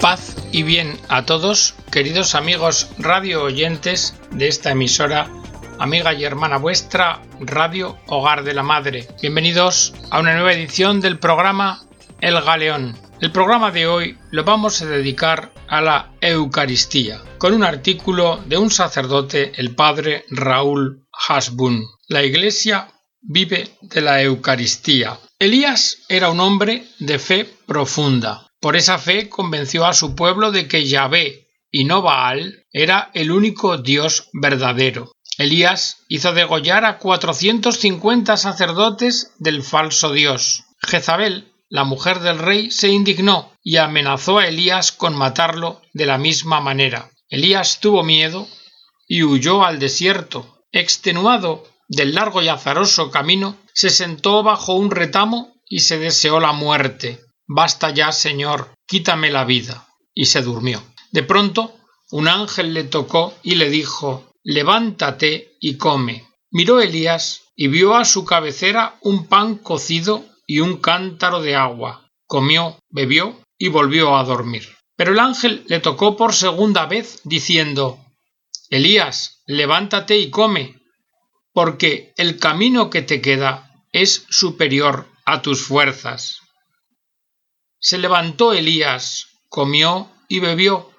Paz y bien a todos, queridos amigos radio oyentes de esta emisora, amiga y hermana vuestra, Radio Hogar de la Madre. Bienvenidos a una nueva edición del programa El Galeón. El programa de hoy lo vamos a dedicar a la Eucaristía, con un artículo de un sacerdote, el padre Raúl Hasbun. La Iglesia vive de la Eucaristía. Elías era un hombre de fe profunda por esa fe convenció a su pueblo de que Yahvé y no Baal era el único Dios verdadero. Elías hizo degollar a 450 sacerdotes del falso Dios. Jezabel, la mujer del rey, se indignó y amenazó a Elías con matarlo de la misma manera. Elías tuvo miedo y huyó al desierto. Extenuado del largo y azaroso camino, se sentó bajo un retamo y se deseó la muerte. Basta ya, Señor, quítame la vida. Y se durmió. De pronto, un ángel le tocó y le dijo Levántate y come. Miró Elías y vio a su cabecera un pan cocido y un cántaro de agua. Comió, bebió y volvió a dormir. Pero el ángel le tocó por segunda vez, diciendo Elías, levántate y come, porque el camino que te queda es superior a tus fuerzas. Se levantó Elías, comió y bebió,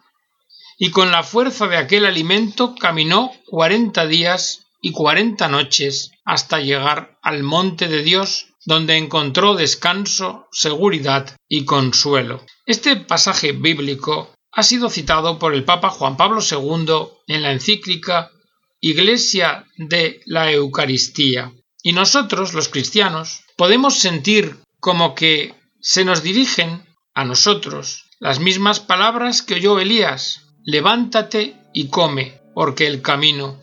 y con la fuerza de aquel alimento caminó cuarenta días y cuarenta noches hasta llegar al monte de Dios, donde encontró descanso, seguridad y consuelo. Este pasaje bíblico ha sido citado por el Papa Juan Pablo II en la encíclica Iglesia de la Eucaristía. Y nosotros, los cristianos, podemos sentir como que se nos dirigen a nosotros las mismas palabras que oyó Elías levántate y come, porque el camino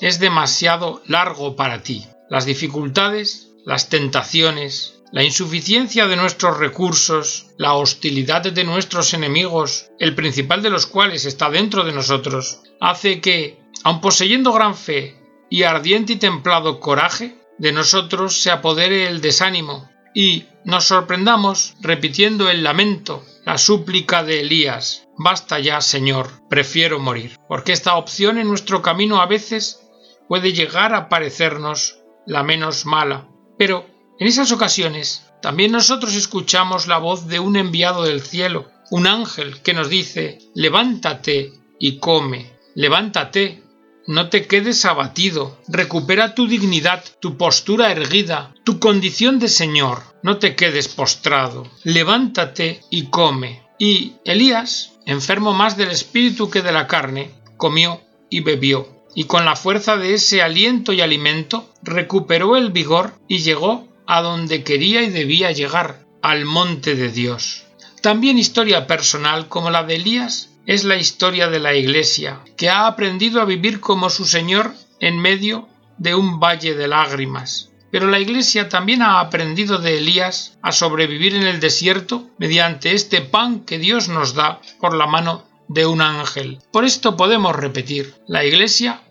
es demasiado largo para ti. Las dificultades, las tentaciones, la insuficiencia de nuestros recursos, la hostilidad de nuestros enemigos, el principal de los cuales está dentro de nosotros, hace que, aun poseyendo gran fe y ardiente y templado coraje, de nosotros se apodere el desánimo, y nos sorprendamos repitiendo el lamento, la súplica de Elías Basta ya, Señor, prefiero morir, porque esta opción en nuestro camino a veces puede llegar a parecernos la menos mala. Pero en esas ocasiones también nosotros escuchamos la voz de un enviado del cielo, un ángel que nos dice Levántate y come, levántate no te quedes abatido, recupera tu dignidad, tu postura erguida, tu condición de Señor, no te quedes postrado, levántate y come. Y Elías, enfermo más del espíritu que de la carne, comió y bebió, y con la fuerza de ese aliento y alimento recuperó el vigor y llegó a donde quería y debía llegar, al monte de Dios. También historia personal como la de Elías es la historia de la Iglesia, que ha aprendido a vivir como su Señor en medio de un valle de lágrimas. Pero la Iglesia también ha aprendido de Elías a sobrevivir en el desierto mediante este pan que Dios nos da por la mano de un ángel. Por esto podemos repetir, la Iglesia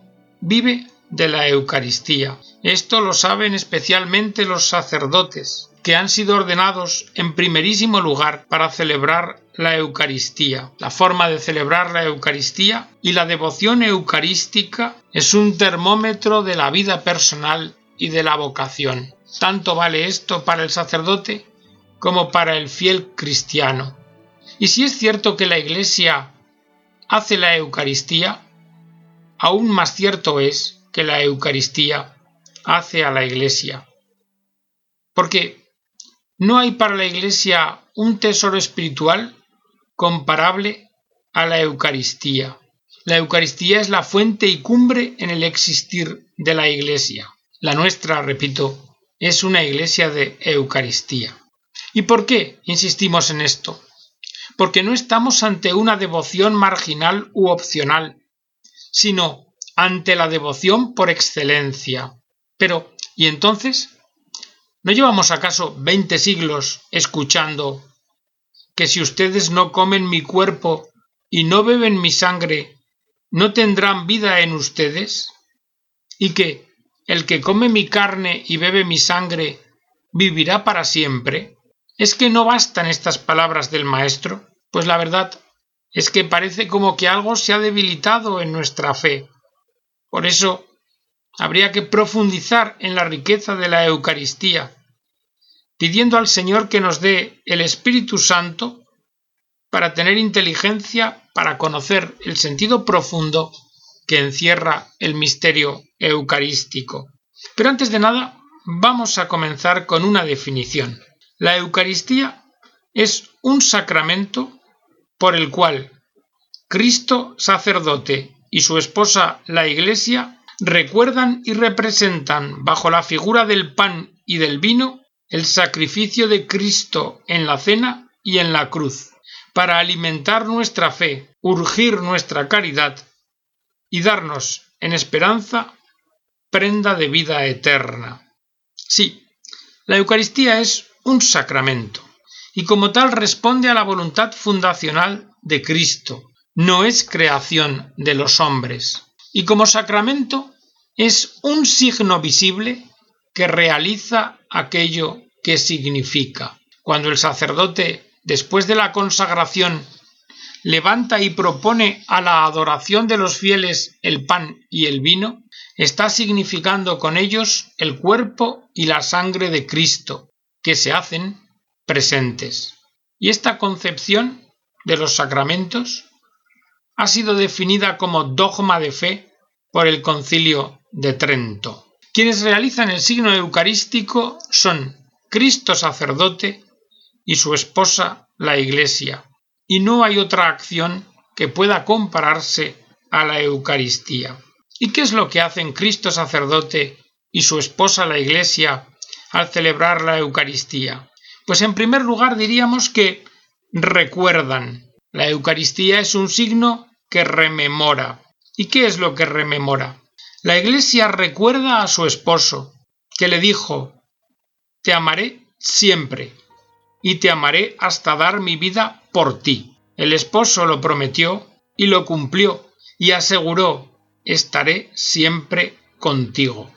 vive de la Eucaristía. Esto lo saben especialmente los sacerdotes, que han sido ordenados en primerísimo lugar para celebrar la Eucaristía. La forma de celebrar la Eucaristía y la devoción eucarística es un termómetro de la vida personal y de la vocación. Tanto vale esto para el sacerdote como para el fiel cristiano. Y si es cierto que la Iglesia hace la Eucaristía, aún más cierto es que la Eucaristía hace a la Iglesia. Porque no hay para la Iglesia un tesoro espiritual comparable a la Eucaristía. La Eucaristía es la fuente y cumbre en el existir de la Iglesia. La nuestra, repito, es una iglesia de Eucaristía. ¿Y por qué insistimos en esto? Porque no estamos ante una devoción marginal u opcional, sino ante la devoción por excelencia. Pero, ¿y entonces? ¿No llevamos acaso veinte siglos escuchando que si ustedes no comen mi cuerpo y no beben mi sangre, no tendrán vida en ustedes? ¿Y que el que come mi carne y bebe mi sangre vivirá para siempre? ¿Es que no bastan estas palabras del Maestro? Pues la verdad es que parece como que algo se ha debilitado en nuestra fe. Por eso habría que profundizar en la riqueza de la Eucaristía, pidiendo al Señor que nos dé el Espíritu Santo para tener inteligencia para conocer el sentido profundo que encierra el misterio eucarístico. Pero antes de nada, vamos a comenzar con una definición. La Eucaristía es un sacramento por el cual Cristo sacerdote y su esposa la Iglesia recuerdan y representan bajo la figura del pan y del vino el sacrificio de Cristo en la cena y en la cruz, para alimentar nuestra fe, urgir nuestra caridad y darnos en esperanza prenda de vida eterna. Sí, la Eucaristía es un sacramento y como tal responde a la voluntad fundacional de Cristo, no es creación de los hombres. Y como sacramento es un signo visible que realiza aquello que significa. Cuando el sacerdote, después de la consagración, levanta y propone a la adoración de los fieles el pan y el vino, está significando con ellos el cuerpo y la sangre de Cristo, que se hacen presentes. Y esta concepción de los sacramentos ha sido definida como dogma de fe por el concilio de Trento. Quienes realizan el signo eucarístico son Cristo sacerdote y su esposa la Iglesia, y no hay otra acción que pueda compararse a la Eucaristía. ¿Y qué es lo que hacen Cristo sacerdote y su esposa la Iglesia al celebrar la Eucaristía? Pues en primer lugar diríamos que recuerdan. La Eucaristía es un signo que rememora. ¿Y qué es lo que rememora? La Iglesia recuerda a su esposo, que le dijo, Te amaré siempre, y te amaré hasta dar mi vida por ti. El esposo lo prometió y lo cumplió, y aseguró, Estaré siempre contigo.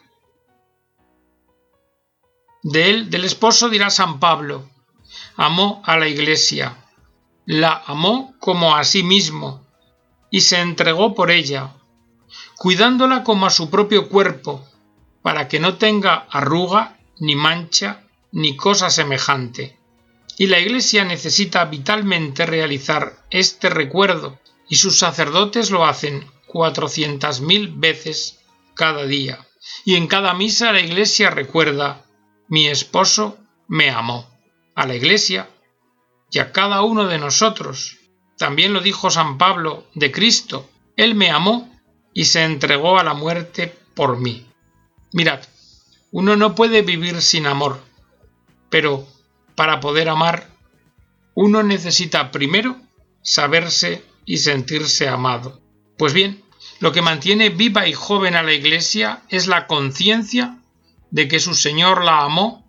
De él, del esposo, dirá San Pablo, amó a la iglesia, la amó como a sí mismo, y se entregó por ella, cuidándola como a su propio cuerpo, para que no tenga arruga, ni mancha, ni cosa semejante. Y la Iglesia necesita vitalmente realizar este recuerdo, y sus sacerdotes lo hacen cuatrocientas mil veces cada día. Y en cada misa la Iglesia recuerda mi esposo me amó. A la Iglesia y a cada uno de nosotros. También lo dijo San Pablo de Cristo. Él me amó y se entregó a la muerte por mí. Mirad, uno no puede vivir sin amor, pero para poder amar, uno necesita primero saberse y sentirse amado. Pues bien, lo que mantiene viva y joven a la Iglesia es la conciencia de que su Señor la amó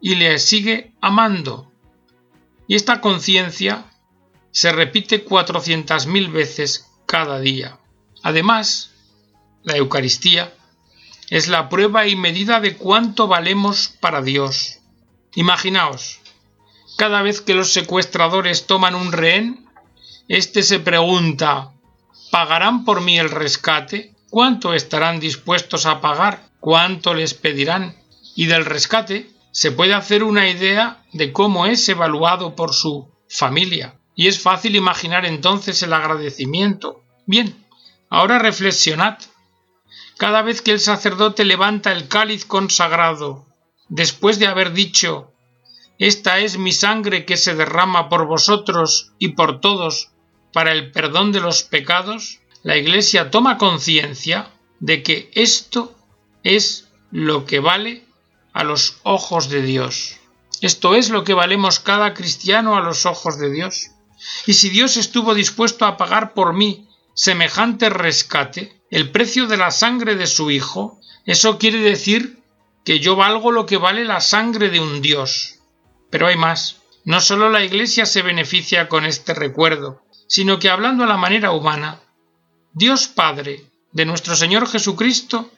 y le sigue amando. Y esta conciencia se repite cuatrocientas mil veces cada día. Además, la Eucaristía es la prueba y medida de cuánto valemos para Dios. Imaginaos, cada vez que los secuestradores toman un rehén, éste se pregunta ¿Pagarán por mí el rescate? ¿Cuánto estarán dispuestos a pagar? cuánto les pedirán, y del rescate se puede hacer una idea de cómo es evaluado por su familia, y es fácil imaginar entonces el agradecimiento. Bien, ahora reflexionad. Cada vez que el sacerdote levanta el cáliz consagrado, después de haber dicho Esta es mi sangre que se derrama por vosotros y por todos para el perdón de los pecados, la Iglesia toma conciencia de que esto es lo que vale a los ojos de Dios. Esto es lo que valemos cada cristiano a los ojos de Dios. Y si Dios estuvo dispuesto a pagar por mí semejante rescate, el precio de la sangre de su Hijo, eso quiere decir que yo valgo lo que vale la sangre de un Dios. Pero hay más. No solo la Iglesia se beneficia con este recuerdo, sino que hablando a la manera humana, Dios Padre de nuestro Señor Jesucristo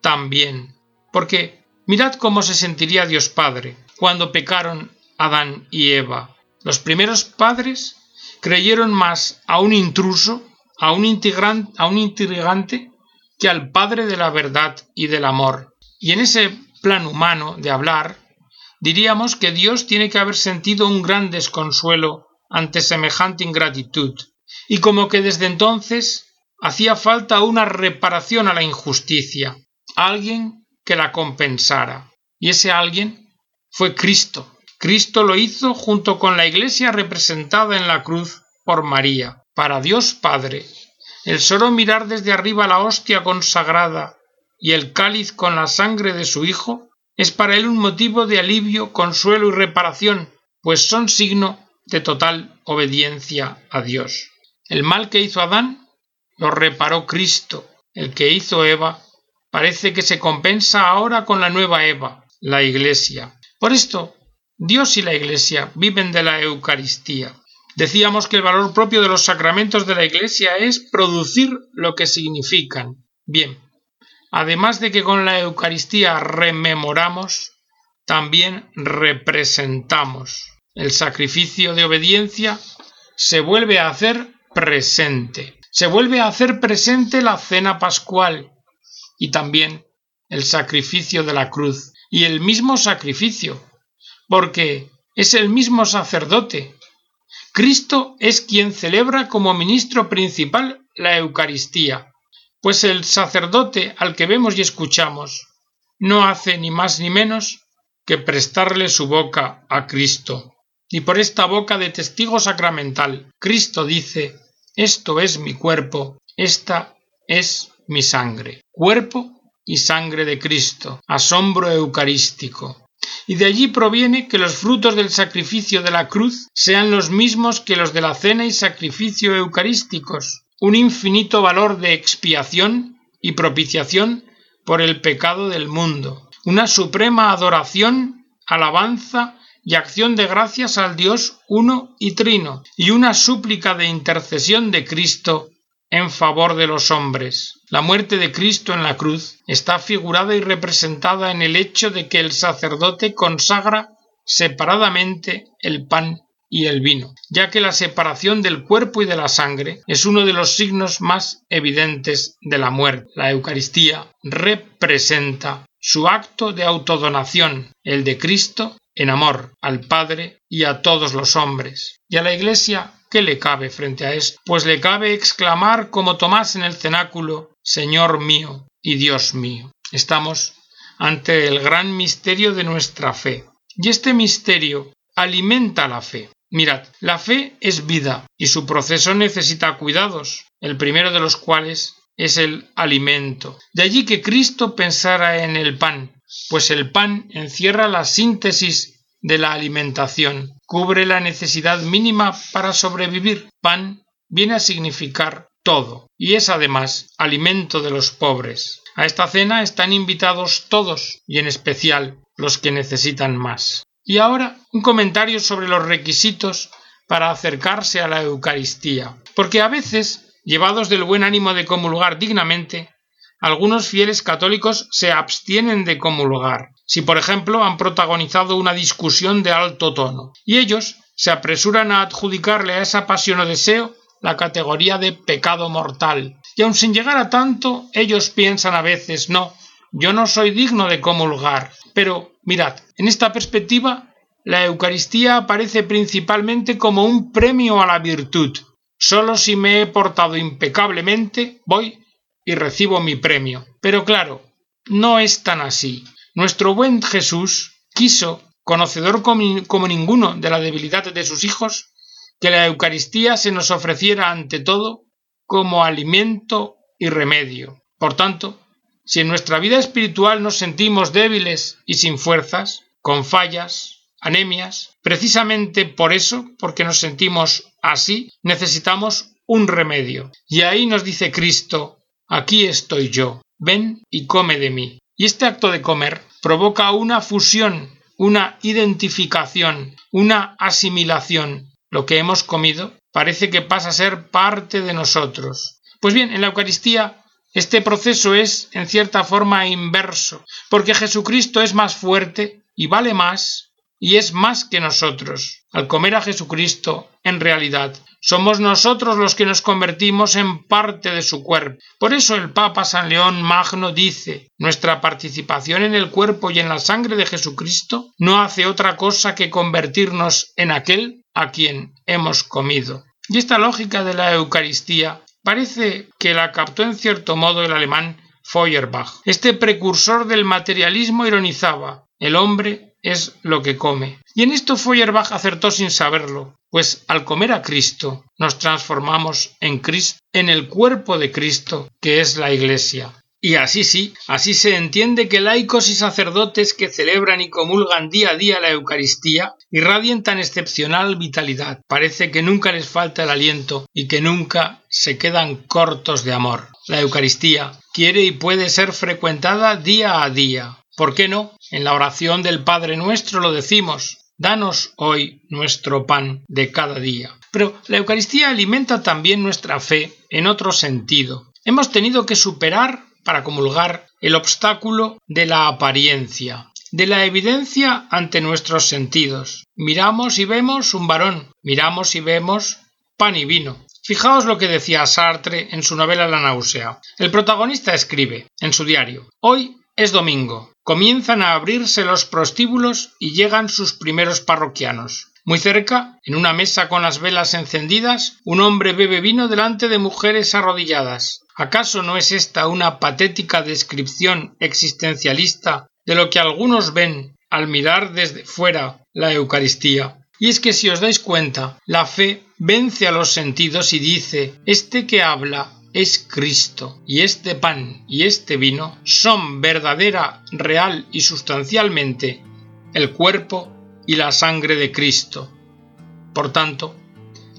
también. Porque mirad cómo se sentiría Dios Padre cuando pecaron Adán y Eva. Los primeros padres creyeron más a un intruso, a un, a un intrigante, que al Padre de la verdad y del amor. Y en ese plan humano de hablar, diríamos que Dios tiene que haber sentido un gran desconsuelo ante semejante ingratitud, y como que desde entonces hacía falta una reparación a la injusticia, alguien que la compensara. Y ese alguien fue Cristo. Cristo lo hizo junto con la Iglesia representada en la cruz por María. Para Dios Padre, el solo mirar desde arriba la hostia consagrada y el cáliz con la sangre de su Hijo es para él un motivo de alivio, consuelo y reparación, pues son signo de total obediencia a Dios. El mal que hizo Adán lo reparó Cristo. El que hizo Eva parece que se compensa ahora con la nueva Eva, la Iglesia. Por esto, Dios y la Iglesia viven de la Eucaristía. Decíamos que el valor propio de los sacramentos de la Iglesia es producir lo que significan. Bien, además de que con la Eucaristía rememoramos, también representamos. El sacrificio de obediencia se vuelve a hacer presente. Se vuelve a hacer presente la cena pascual y también el sacrificio de la cruz y el mismo sacrificio, porque es el mismo sacerdote. Cristo es quien celebra como ministro principal la Eucaristía, pues el sacerdote al que vemos y escuchamos no hace ni más ni menos que prestarle su boca a Cristo y por esta boca de testigo sacramental. Cristo dice, esto es mi cuerpo, esta es mi sangre. Cuerpo y sangre de Cristo, asombro eucarístico. Y de allí proviene que los frutos del sacrificio de la cruz sean los mismos que los de la cena y sacrificio eucarísticos, un infinito valor de expiación y propiciación por el pecado del mundo, una suprema adoración, alabanza y acción de gracias al Dios uno y trino, y una súplica de intercesión de Cristo en favor de los hombres. La muerte de Cristo en la cruz está figurada y representada en el hecho de que el sacerdote consagra separadamente el pan y el vino, ya que la separación del cuerpo y de la sangre es uno de los signos más evidentes de la muerte. La Eucaristía representa su acto de autodonación, el de Cristo, en amor al Padre y a todos los hombres. Y a la Iglesia, ¿qué le cabe frente a esto? Pues le cabe exclamar como Tomás en el cenáculo, Señor mío y Dios mío. Estamos ante el gran misterio de nuestra fe. Y este misterio alimenta la fe. Mirad, la fe es vida y su proceso necesita cuidados, el primero de los cuales es el alimento. De allí que Cristo pensara en el pan, pues el pan encierra la síntesis de la alimentación, cubre la necesidad mínima para sobrevivir. Pan viene a significar todo y es además alimento de los pobres. A esta cena están invitados todos y en especial los que necesitan más. Y ahora un comentario sobre los requisitos para acercarse a la Eucaristía, porque a veces, llevados del buen ánimo de comulgar dignamente, algunos fieles católicos se abstienen de comulgar, si por ejemplo han protagonizado una discusión de alto tono, y ellos se apresuran a adjudicarle a esa pasión o deseo la categoría de pecado mortal. Y aun sin llegar a tanto, ellos piensan a veces, no, yo no soy digno de comulgar. Pero, mirad, en esta perspectiva, la Eucaristía aparece principalmente como un premio a la virtud. Solo si me he portado impecablemente, voy y recibo mi premio. Pero claro, no es tan así. Nuestro buen Jesús quiso, conocedor como ninguno de la debilidad de sus hijos, que la Eucaristía se nos ofreciera ante todo como alimento y remedio. Por tanto, si en nuestra vida espiritual nos sentimos débiles y sin fuerzas, con fallas, anemias, precisamente por eso, porque nos sentimos así, necesitamos un remedio. Y ahí nos dice Cristo, Aquí estoy yo, ven y come de mí. Y este acto de comer provoca una fusión, una identificación, una asimilación. Lo que hemos comido parece que pasa a ser parte de nosotros. Pues bien, en la Eucaristía este proceso es, en cierta forma, inverso, porque Jesucristo es más fuerte y vale más y es más que nosotros. Al comer a Jesucristo, en realidad, somos nosotros los que nos convertimos en parte de su cuerpo. Por eso el Papa San León Magno dice, nuestra participación en el cuerpo y en la sangre de Jesucristo no hace otra cosa que convertirnos en aquel a quien hemos comido. Y esta lógica de la Eucaristía parece que la captó en cierto modo el alemán Feuerbach. Este precursor del materialismo ironizaba, el hombre es lo que come. Y en esto Feuerbach acertó sin saberlo, pues al comer a Cristo nos transformamos en Cristo, en el cuerpo de Cristo, que es la Iglesia. Y así sí, así se entiende que laicos y sacerdotes que celebran y comulgan día a día la Eucaristía irradian tan excepcional vitalidad. Parece que nunca les falta el aliento y que nunca se quedan cortos de amor. La Eucaristía quiere y puede ser frecuentada día a día. ¿Por qué no? En la oración del Padre nuestro lo decimos. Danos hoy nuestro pan de cada día. Pero la Eucaristía alimenta también nuestra fe en otro sentido. Hemos tenido que superar para comulgar el obstáculo de la apariencia, de la evidencia ante nuestros sentidos. Miramos y vemos un varón, miramos y vemos pan y vino. Fijaos lo que decía Sartre en su novela La náusea. El protagonista escribe en su diario Hoy es domingo. Comienzan a abrirse los prostíbulos y llegan sus primeros parroquianos. Muy cerca, en una mesa con las velas encendidas, un hombre bebe vino delante de mujeres arrodilladas. ¿Acaso no es esta una patética descripción existencialista de lo que algunos ven al mirar desde fuera la Eucaristía? Y es que si os dais cuenta, la fe vence a los sentidos y dice, este que habla es Cristo, y este pan y este vino son verdadera, real y sustancialmente el cuerpo y la sangre de Cristo. Por tanto,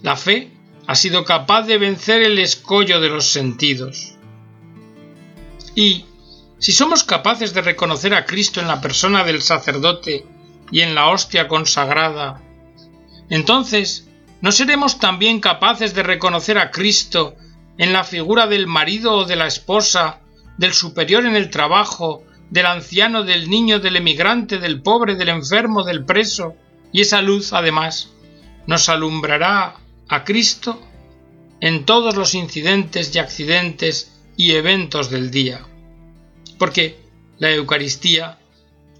la fe ha sido capaz de vencer el escollo de los sentidos. Y, si somos capaces de reconocer a Cristo en la persona del sacerdote y en la hostia consagrada, entonces, ¿no seremos también capaces de reconocer a Cristo en la figura del marido o de la esposa, del superior en el trabajo, del anciano, del niño, del emigrante, del pobre, del enfermo, del preso? Y esa luz, además, nos alumbrará a Cristo en todos los incidentes y accidentes y eventos del día. Porque la Eucaristía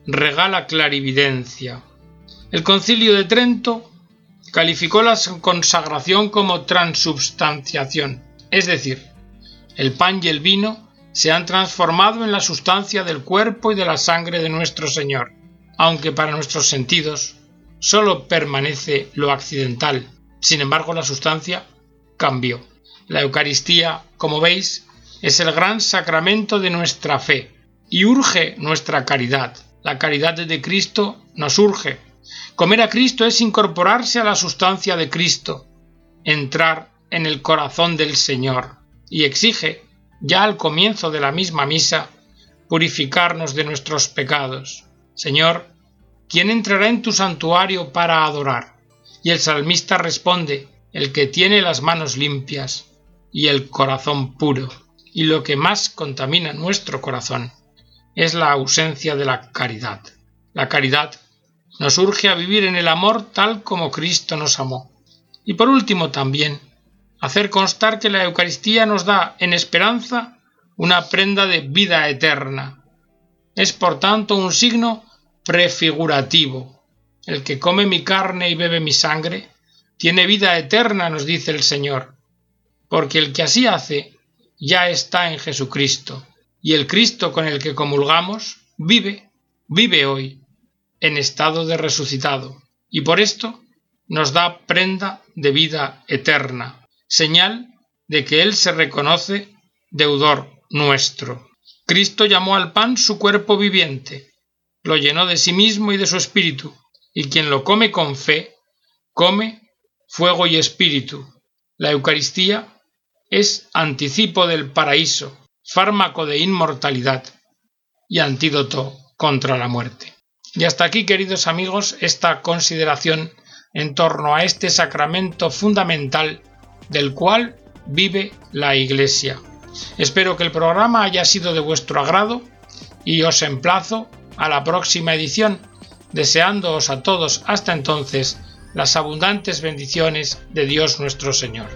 regala clarividencia. El concilio de Trento calificó la consagración como transubstanciación, es decir, el pan y el vino se han transformado en la sustancia del cuerpo y de la sangre de nuestro Señor, aunque para nuestros sentidos sólo permanece lo accidental, sin embargo, la sustancia cambió. La Eucaristía, como veis, es el gran sacramento de nuestra fe y urge nuestra caridad. La caridad de Cristo nos urge. Comer a Cristo es incorporarse a la sustancia de Cristo, entrar en el corazón del Señor y exige, ya al comienzo de la misma misa, purificarnos de nuestros pecados. Señor, ¿quién entrará en tu santuario para adorar? Y el salmista responde, el que tiene las manos limpias y el corazón puro. Y lo que más contamina nuestro corazón es la ausencia de la caridad. La caridad nos urge a vivir en el amor tal como Cristo nos amó. Y por último también, hacer constar que la Eucaristía nos da en esperanza una prenda de vida eterna. Es por tanto un signo prefigurativo, el que come mi carne y bebe mi sangre, tiene vida eterna, nos dice el Señor, porque el que así hace ya está en Jesucristo, y el Cristo con el que comulgamos vive, vive hoy, en estado de resucitado, y por esto nos da prenda de vida eterna, señal de que Él se reconoce deudor nuestro. Cristo llamó al pan su cuerpo viviente, lo llenó de sí mismo y de su espíritu, y quien lo come con fe, come fuego y espíritu. La Eucaristía es anticipo del paraíso, fármaco de inmortalidad y antídoto contra la muerte. Y hasta aquí, queridos amigos, esta consideración en torno a este sacramento fundamental del cual vive la Iglesia. Espero que el programa haya sido de vuestro agrado y os emplazo a la próxima edición deseándoos a todos hasta entonces las abundantes bendiciones de Dios nuestro Señor.